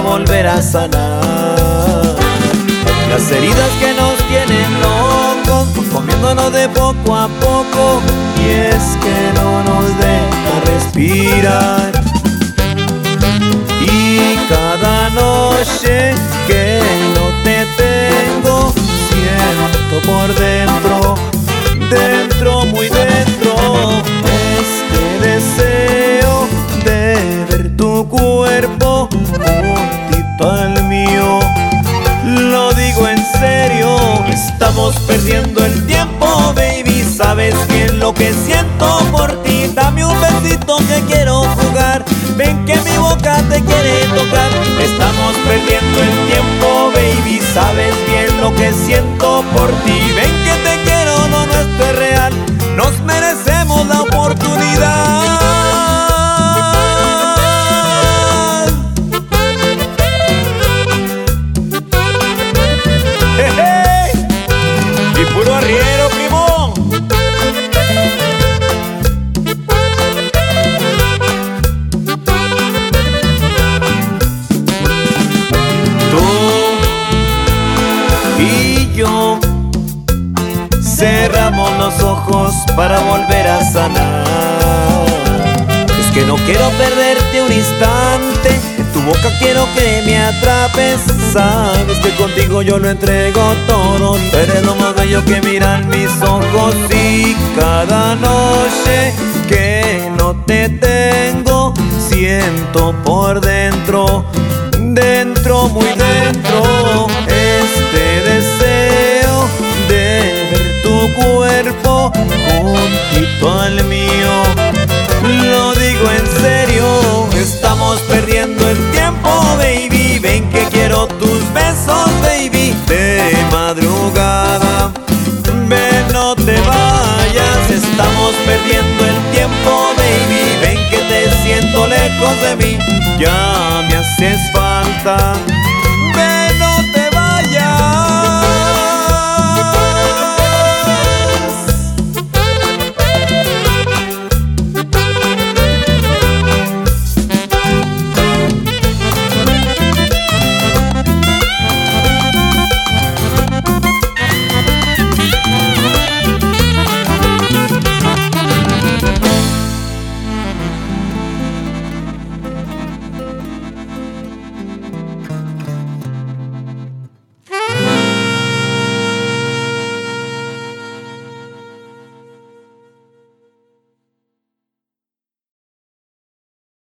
volver a sanar. Las heridas que nos tienen locos, comiéndonos de poco a poco, y es que no nos deja respirar. Y cada noche que no te tengo, siento por dentro, dentro, muy dentro, estamos perdiendo el tiempo, baby. Sabes bien lo que siento por ti. Dame un besito que quiero jugar. Ven que mi boca te quiere tocar. Estamos perdiendo el tiempo, baby. Sabes bien lo que siento por ti. Ven que te quiero, no esto es real. Nos merecemos la oportunidad. Cerramos los ojos para volver a sanar. Es que no quiero perderte un instante. En tu boca quiero que me atrapes. Sabes que contigo yo lo entrego todo. Eres lo más bello que miran mis ojos. Y cada noche que no te tengo, siento por dentro, dentro, muy dentro, al mío. Lo digo en serio, estamos perdiendo el tiempo, baby. Ven que quiero tus besos, baby, de madrugada. Ven, no te vayas, estamos perdiendo el tiempo, baby. Ven que te siento lejos de mí, ya me haces falta.